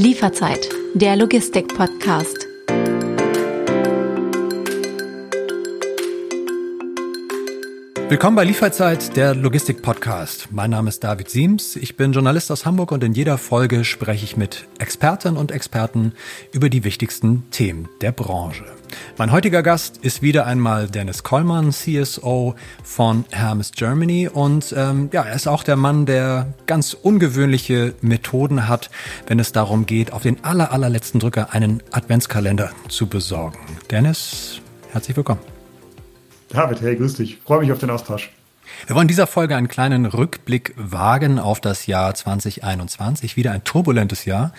Lieferzeit, der Logistik-Podcast. Willkommen bei Lieferzeit, der Logistik-Podcast. Mein Name ist David Siems, ich bin Journalist aus Hamburg und in jeder Folge spreche ich mit Expertinnen und Experten über die wichtigsten Themen der Branche. Mein heutiger Gast ist wieder einmal Dennis Kollmann, CSO von Hermes Germany. Und ähm, ja, er ist auch der Mann, der ganz ungewöhnliche Methoden hat, wenn es darum geht, auf den aller, allerletzten Drücker einen Adventskalender zu besorgen. Dennis, herzlich willkommen. David, hey, grüß dich. Freue mich auf den Austausch. Wir wollen in dieser Folge einen kleinen Rückblick wagen auf das Jahr 2021. Wieder ein turbulentes Jahr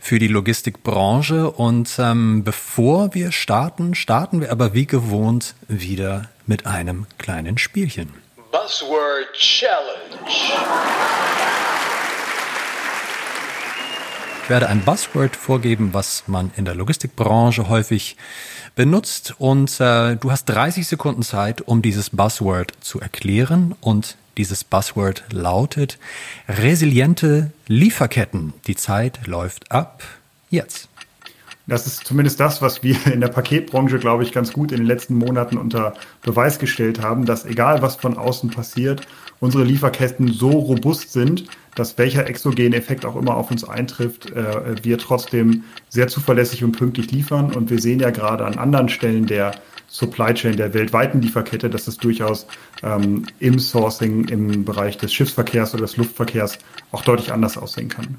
für die Logistikbranche. Und ähm, bevor wir starten, starten wir aber wie gewohnt wieder mit einem kleinen Spielchen. Buzzword Challenge. Ich werde ein Buzzword vorgeben, was man in der Logistikbranche häufig benutzt. Und äh, du hast 30 Sekunden Zeit, um dieses Buzzword zu erklären. Und dieses Buzzword lautet resiliente Lieferketten. Die Zeit läuft ab jetzt. Das ist zumindest das, was wir in der Paketbranche, glaube ich, ganz gut in den letzten Monaten unter Beweis gestellt haben, dass egal was von außen passiert, unsere Lieferketten so robust sind, dass welcher exogene Effekt auch immer auf uns eintrifft, äh, wir trotzdem sehr zuverlässig und pünktlich liefern. Und wir sehen ja gerade an anderen Stellen der Supply Chain der weltweiten Lieferkette, dass es durchaus ähm, im Sourcing im Bereich des Schiffsverkehrs oder des Luftverkehrs auch deutlich anders aussehen kann.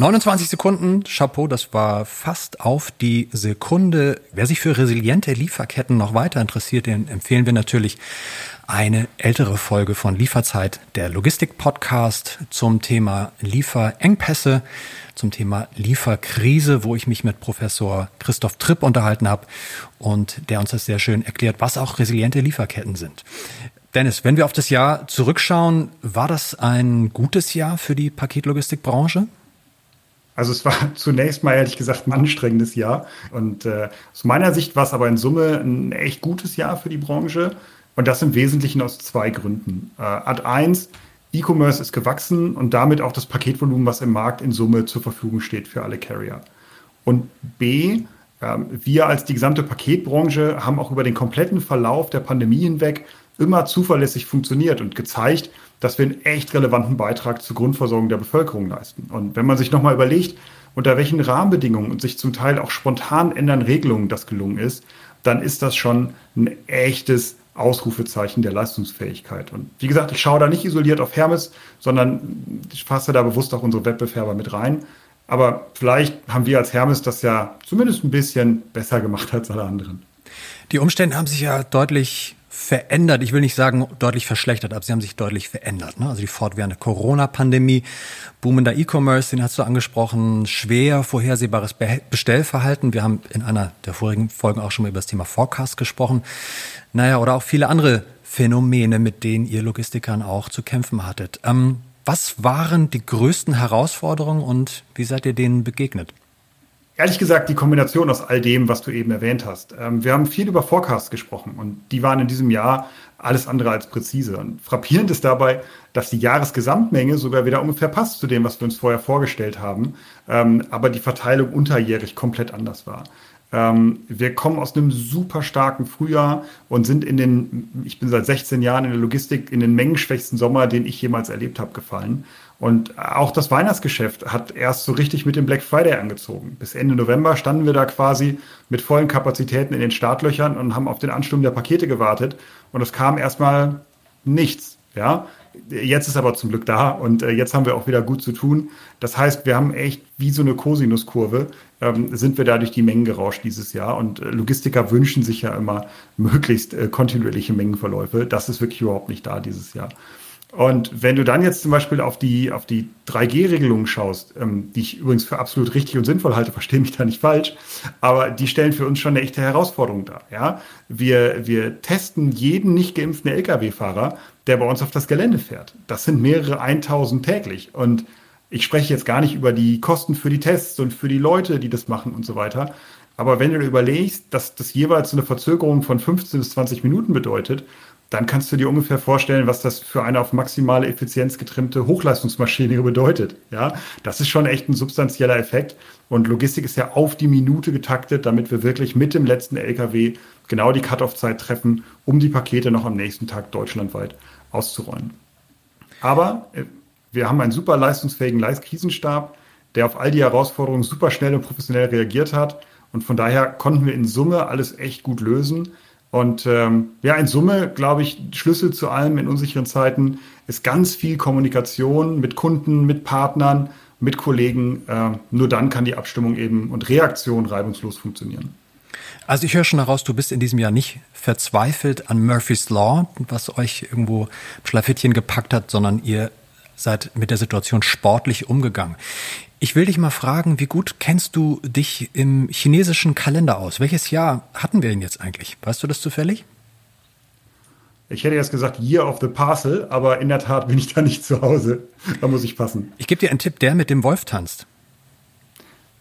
29 Sekunden, Chapeau, das war fast auf die Sekunde. Wer sich für resiliente Lieferketten noch weiter interessiert, den empfehlen wir natürlich eine ältere Folge von Lieferzeit, der Logistik-Podcast zum Thema Lieferengpässe zum Thema Lieferkrise, wo ich mich mit Professor Christoph Tripp unterhalten habe und der uns das sehr schön erklärt, was auch resiliente Lieferketten sind. Dennis, wenn wir auf das Jahr zurückschauen, war das ein gutes Jahr für die Paketlogistikbranche? Also es war zunächst mal ehrlich gesagt ein anstrengendes Jahr. Und äh, aus meiner Sicht war es aber in Summe ein echt gutes Jahr für die Branche. Und das im Wesentlichen aus zwei Gründen. Äh, Ad 1, E-Commerce ist gewachsen und damit auch das Paketvolumen, was im Markt in Summe zur Verfügung steht für alle Carrier. Und B, ähm, wir als die gesamte Paketbranche haben auch über den kompletten Verlauf der Pandemie hinweg immer zuverlässig funktioniert und gezeigt, dass wir einen echt relevanten Beitrag zur Grundversorgung der Bevölkerung leisten. Und wenn man sich nochmal überlegt, unter welchen Rahmenbedingungen und sich zum Teil auch spontan ändern Regelungen das gelungen ist, dann ist das schon ein echtes Ausrufezeichen der Leistungsfähigkeit. Und wie gesagt, ich schaue da nicht isoliert auf Hermes, sondern ich fasse da bewusst auch unsere Wettbewerber mit rein. Aber vielleicht haben wir als Hermes das ja zumindest ein bisschen besser gemacht als alle anderen. Die Umstände haben sich ja deutlich verändert. Ich will nicht sagen deutlich verschlechtert, aber sie haben sich deutlich verändert. Ne? Also die fortwährende Corona-Pandemie, boomender E-Commerce, den hast du angesprochen, schwer vorhersehbares Bestellverhalten. Wir haben in einer der vorigen Folgen auch schon mal über das Thema Forecast gesprochen. Naja, oder auch viele andere Phänomene, mit denen ihr Logistikern auch zu kämpfen hattet. Ähm, was waren die größten Herausforderungen und wie seid ihr denen begegnet? Ehrlich gesagt, die Kombination aus all dem, was du eben erwähnt hast. Ähm, wir haben viel über Forecasts gesprochen und die waren in diesem Jahr alles andere als präzise. Und frappierend ist dabei, dass die Jahresgesamtmenge sogar wieder ungefähr passt zu dem, was wir uns vorher vorgestellt haben, ähm, aber die Verteilung unterjährig komplett anders war. Ähm, wir kommen aus einem super starken Frühjahr und sind in den, ich bin seit 16 Jahren in der Logistik, in den mengenschwächsten Sommer, den ich jemals erlebt habe, gefallen. Und auch das Weihnachtsgeschäft hat erst so richtig mit dem Black Friday angezogen. Bis Ende November standen wir da quasi mit vollen Kapazitäten in den Startlöchern und haben auf den Ansturm der Pakete gewartet. Und es kam erstmal nichts. Ja, jetzt ist aber zum Glück da und äh, jetzt haben wir auch wieder gut zu tun. Das heißt, wir haben echt wie so eine Cosinuskurve, ähm, sind wir da durch die Mengen gerauscht dieses Jahr. Und äh, Logistiker wünschen sich ja immer möglichst äh, kontinuierliche Mengenverläufe. Das ist wirklich überhaupt nicht da dieses Jahr. Und wenn du dann jetzt zum Beispiel auf die, auf die 3G-Regelungen schaust, ähm, die ich übrigens für absolut richtig und sinnvoll halte, verstehe mich da nicht falsch, aber die stellen für uns schon eine echte Herausforderung dar. Ja? Wir, wir testen jeden nicht geimpften Lkw-Fahrer, der bei uns auf das Gelände fährt. Das sind mehrere 1000 täglich. Und ich spreche jetzt gar nicht über die Kosten für die Tests und für die Leute, die das machen und so weiter. Aber wenn du dir überlegst, dass das jeweils eine Verzögerung von 15 bis 20 Minuten bedeutet, dann kannst du dir ungefähr vorstellen, was das für eine auf maximale Effizienz getrimmte Hochleistungsmaschine bedeutet. Ja, das ist schon echt ein substanzieller Effekt. Und Logistik ist ja auf die Minute getaktet, damit wir wirklich mit dem letzten LKW genau die Cut-off-Zeit treffen, um die Pakete noch am nächsten Tag deutschlandweit auszurollen. Aber äh, wir haben einen super leistungsfähigen Krisenstab, der auf all die Herausforderungen super schnell und professionell reagiert hat. Und von daher konnten wir in Summe alles echt gut lösen. Und ähm, ja, in Summe, glaube ich, Schlüssel zu allem in unsicheren Zeiten ist ganz viel Kommunikation mit Kunden, mit Partnern, mit Kollegen. Äh, nur dann kann die Abstimmung eben und Reaktion reibungslos funktionieren. Also ich höre schon heraus, du bist in diesem Jahr nicht verzweifelt an Murphy's Law, was euch irgendwo Schlafittchen gepackt hat, sondern ihr seid mit der Situation sportlich umgegangen. Ich will dich mal fragen, wie gut kennst du dich im chinesischen Kalender aus? Welches Jahr hatten wir ihn jetzt eigentlich? Weißt du das zufällig? Ich hätte jetzt gesagt Year of the Parcel, aber in der Tat bin ich da nicht zu Hause. Da muss ich passen. Ich gebe dir einen Tipp, der mit dem Wolf tanzt.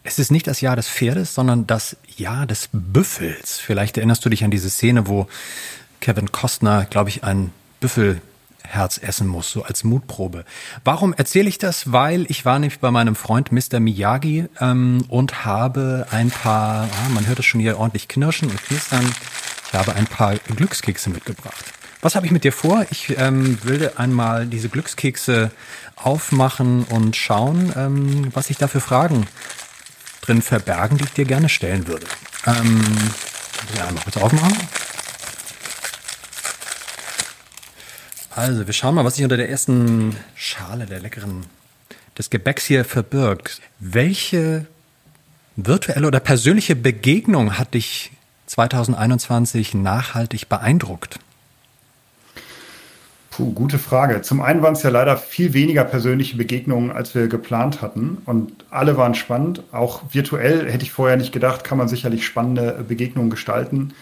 Es ist nicht das Jahr des Pferdes, sondern das Jahr des Büffels. Vielleicht erinnerst du dich an diese Szene, wo Kevin Costner, glaube ich, einen Büffel Herz essen muss, so als Mutprobe. Warum erzähle ich das? Weil ich war nämlich bei meinem Freund Mr. Miyagi ähm, und habe ein paar, ah, man hört es schon hier ordentlich knirschen und knistern, ich habe ein paar Glückskekse mitgebracht. Was habe ich mit dir vor? Ich ähm, will einmal diese Glückskekse aufmachen und schauen, ähm, was sich da für Fragen drin verbergen, die ich dir gerne stellen würde. Ähm, ja, einmal kurz aufmachen. Also, wir schauen mal, was sich unter der ersten Schale der leckeren des Gebäcks hier verbirgt. Welche virtuelle oder persönliche Begegnung hat dich 2021 nachhaltig beeindruckt? Puh, gute Frage. Zum einen waren es ja leider viel weniger persönliche Begegnungen, als wir geplant hatten. Und alle waren spannend. Auch virtuell hätte ich vorher nicht gedacht, kann man sicherlich spannende Begegnungen gestalten.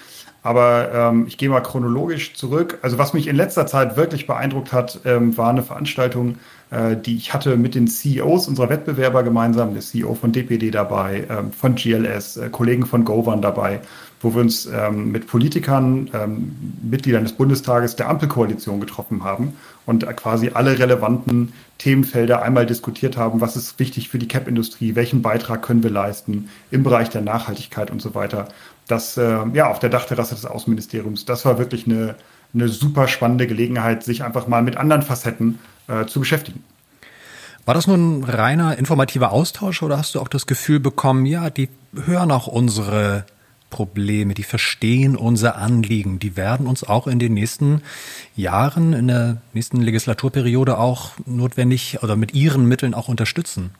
Aber ähm, ich gehe mal chronologisch zurück. Also was mich in letzter Zeit wirklich beeindruckt hat, ähm, war eine Veranstaltung, äh, die ich hatte mit den CEOs unserer Wettbewerber gemeinsam, der CEO von DPD dabei, ähm, von GLS, äh, Kollegen von Govan dabei, wo wir uns ähm, mit Politikern, ähm, Mitgliedern des Bundestages der Ampelkoalition getroffen haben und äh, quasi alle relevanten Themenfelder einmal diskutiert haben, was ist wichtig für die CAP-Industrie, welchen Beitrag können wir leisten im Bereich der Nachhaltigkeit und so weiter das äh, ja auf der Dachterrasse des Außenministeriums. Das war wirklich eine, eine super spannende Gelegenheit, sich einfach mal mit anderen Facetten äh, zu beschäftigen. War das nur ein reiner informativer Austausch oder hast du auch das Gefühl bekommen, ja, die hören auch unsere Probleme, die verstehen unser Anliegen, die werden uns auch in den nächsten Jahren, in der nächsten Legislaturperiode auch notwendig oder mit ihren Mitteln auch unterstützen?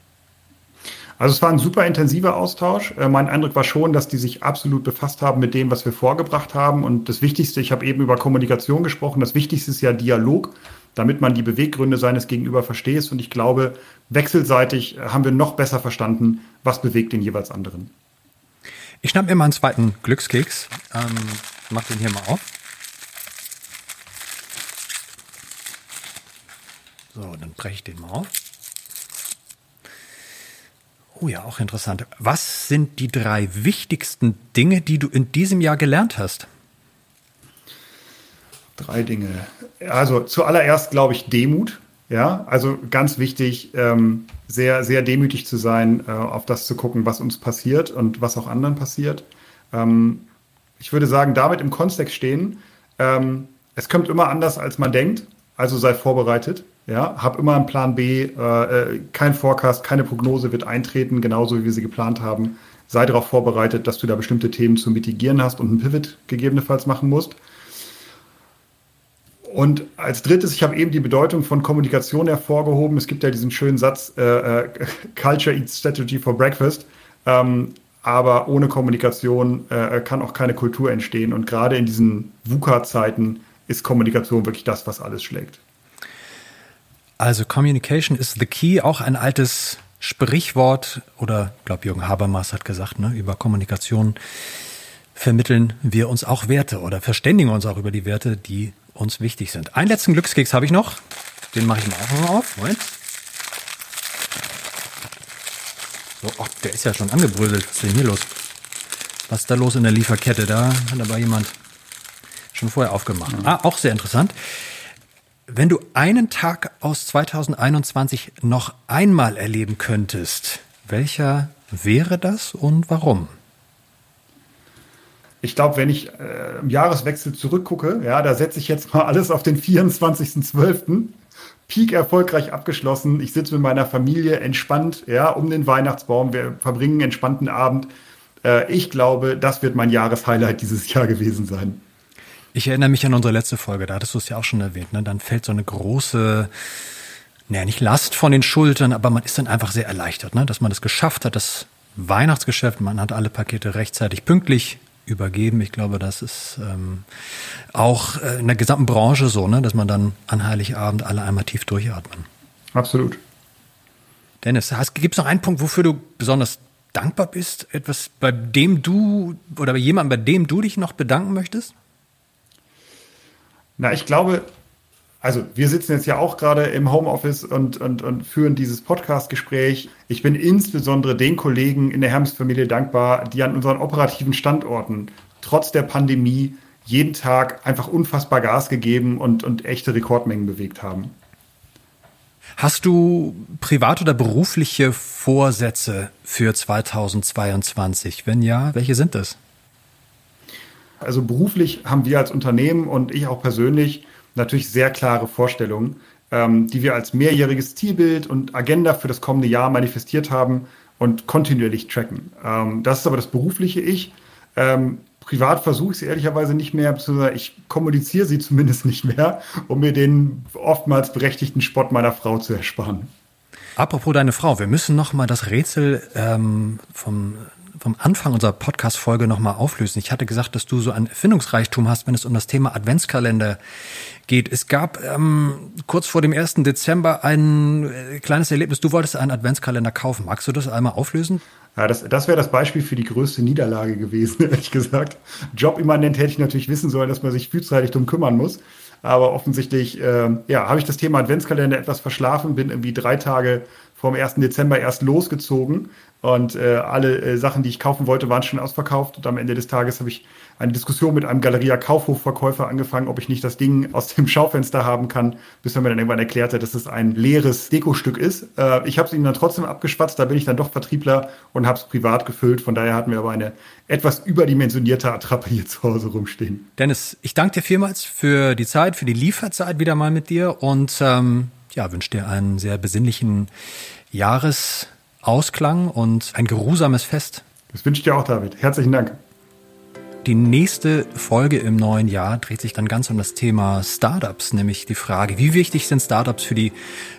Also es war ein super intensiver Austausch. Äh, mein Eindruck war schon, dass die sich absolut befasst haben mit dem, was wir vorgebracht haben. Und das Wichtigste, ich habe eben über Kommunikation gesprochen, das Wichtigste ist ja Dialog, damit man die Beweggründe seines Gegenüber versteht. Und ich glaube, wechselseitig haben wir noch besser verstanden, was bewegt den jeweils anderen. Ich schnapp mir mal einen zweiten Glückskeks. Ähm, mach den hier mal auf. So, dann breche ich den mal auf. Oh ja, auch interessant. Was sind die drei wichtigsten Dinge, die du in diesem Jahr gelernt hast? Drei Dinge. Also zuallererst glaube ich Demut. Ja, also ganz wichtig, ähm, sehr, sehr demütig zu sein, äh, auf das zu gucken, was uns passiert und was auch anderen passiert. Ähm, ich würde sagen, damit im Kontext stehen, ähm, es kommt immer anders, als man denkt, also sei vorbereitet. Ja, hab immer einen Plan B, äh, äh, kein Forecast, keine Prognose wird eintreten, genauso wie wir sie geplant haben. Sei darauf vorbereitet, dass du da bestimmte Themen zu mitigieren hast und einen Pivot gegebenenfalls machen musst. Und als drittes, ich habe eben die Bedeutung von Kommunikation hervorgehoben. Es gibt ja diesen schönen Satz, äh, äh, Culture eats strategy for breakfast. Ähm, aber ohne Kommunikation äh, kann auch keine Kultur entstehen. Und gerade in diesen VUCA-Zeiten ist Kommunikation wirklich das, was alles schlägt. Also Communication is the key, auch ein altes Sprichwort oder ich glaube Jürgen Habermas hat gesagt, ne, über Kommunikation vermitteln wir uns auch Werte oder verständigen uns auch über die Werte, die uns wichtig sind. Einen letzten Glückskeks habe ich noch. Den mache ich mal auch mal auf. Moment. So, oh, der ist ja schon angebröselt. Was ist denn hier los? Was ist da los in der Lieferkette? Da hat aber jemand Schon vorher aufgemacht. Ah, auch sehr interessant. Wenn du einen Tag aus 2021 noch einmal erleben könntest, welcher wäre das und warum? Ich glaube, wenn ich äh, im Jahreswechsel zurückgucke, ja, da setze ich jetzt mal alles auf den 24.12. Peak erfolgreich abgeschlossen. Ich sitze mit meiner Familie entspannt, ja, um den Weihnachtsbaum. Wir verbringen einen entspannten Abend. Äh, ich glaube, das wird mein Jahreshighlight dieses Jahr gewesen sein. Ich erinnere mich an unsere letzte Folge, da hattest du es ja auch schon erwähnt. Ne? Dann fällt so eine große, naja, nicht Last von den Schultern, aber man ist dann einfach sehr erleichtert, ne? dass man das geschafft hat, das Weihnachtsgeschäft, man hat alle Pakete rechtzeitig pünktlich übergeben. Ich glaube, das ist ähm, auch äh, in der gesamten Branche so, ne? dass man dann an Heiligabend alle einmal tief durchatmen. Absolut. Dennis, gibt es noch einen Punkt, wofür du besonders dankbar bist? Etwas, bei dem du oder bei jemandem, bei dem du dich noch bedanken möchtest? Na, ich glaube, also wir sitzen jetzt ja auch gerade im Homeoffice und, und, und führen dieses Podcast-Gespräch. Ich bin insbesondere den Kollegen in der Hermes-Familie dankbar, die an unseren operativen Standorten trotz der Pandemie jeden Tag einfach unfassbar Gas gegeben und, und echte Rekordmengen bewegt haben. Hast du privat oder berufliche Vorsätze für 2022? Wenn ja, welche sind das? Also beruflich haben wir als Unternehmen und ich auch persönlich natürlich sehr klare Vorstellungen, ähm, die wir als mehrjähriges Zielbild und Agenda für das kommende Jahr manifestiert haben und kontinuierlich tracken. Ähm, das ist aber das berufliche Ich. Ähm, privat versuche ich es ehrlicherweise nicht mehr, beziehungsweise ich kommuniziere sie zumindest nicht mehr, um mir den oftmals berechtigten Spott meiner Frau zu ersparen. Apropos deine Frau, wir müssen noch mal das Rätsel ähm, vom vom Anfang unserer Podcast-Folge nochmal auflösen. Ich hatte gesagt, dass du so ein Erfindungsreichtum hast, wenn es um das Thema Adventskalender geht. Es gab ähm, kurz vor dem 1. Dezember ein äh, kleines Erlebnis. Du wolltest einen Adventskalender kaufen. Magst du das einmal auflösen? Ja, das, das wäre das Beispiel für die größte Niederlage gewesen, ehrlich gesagt. Jobimmanent hätte ich natürlich wissen sollen, dass man sich frühzeitig drum kümmern muss. Aber offensichtlich, äh, ja, habe ich das Thema Adventskalender etwas verschlafen, bin irgendwie drei Tage vom 1. Dezember erst losgezogen und äh, alle äh, Sachen, die ich kaufen wollte, waren schon ausverkauft. Und am Ende des Tages habe ich eine Diskussion mit einem Galeria Kaufhofverkäufer angefangen, ob ich nicht das Ding aus dem Schaufenster haben kann, bis er mir dann irgendwann erklärte, dass es ein leeres Dekostück ist. Äh, ich habe es ihm dann trotzdem abgeschwatzt, da bin ich dann doch Vertriebler und habe es privat gefüllt. Von daher hatten wir aber eine etwas überdimensionierte Attrappe hier zu Hause rumstehen. Dennis, ich danke dir vielmals für die Zeit, für die Lieferzeit wieder mal mit dir und ähm, ja, wünsche dir einen sehr besinnlichen Jahresausklang und ein geruhsames Fest. Das wünsche ich dir auch, David. Herzlichen Dank. Die nächste Folge im neuen Jahr dreht sich dann ganz um das Thema Startups, nämlich die Frage, wie wichtig sind Startups für die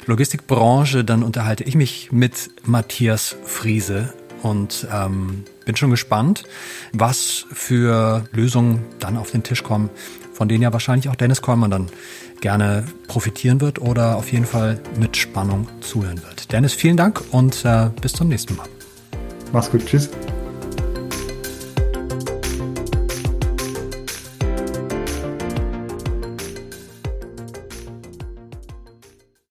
Logistikbranche? Dann unterhalte ich mich mit Matthias Friese und ähm, bin schon gespannt, was für Lösungen dann auf den Tisch kommen, von denen ja wahrscheinlich auch Dennis Kollmann dann gerne profitieren wird oder auf jeden Fall mit Spannung zuhören wird. Dennis, vielen Dank und äh, bis zum nächsten Mal. Mach's gut, tschüss.